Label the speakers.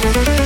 Speaker 1: Thank you.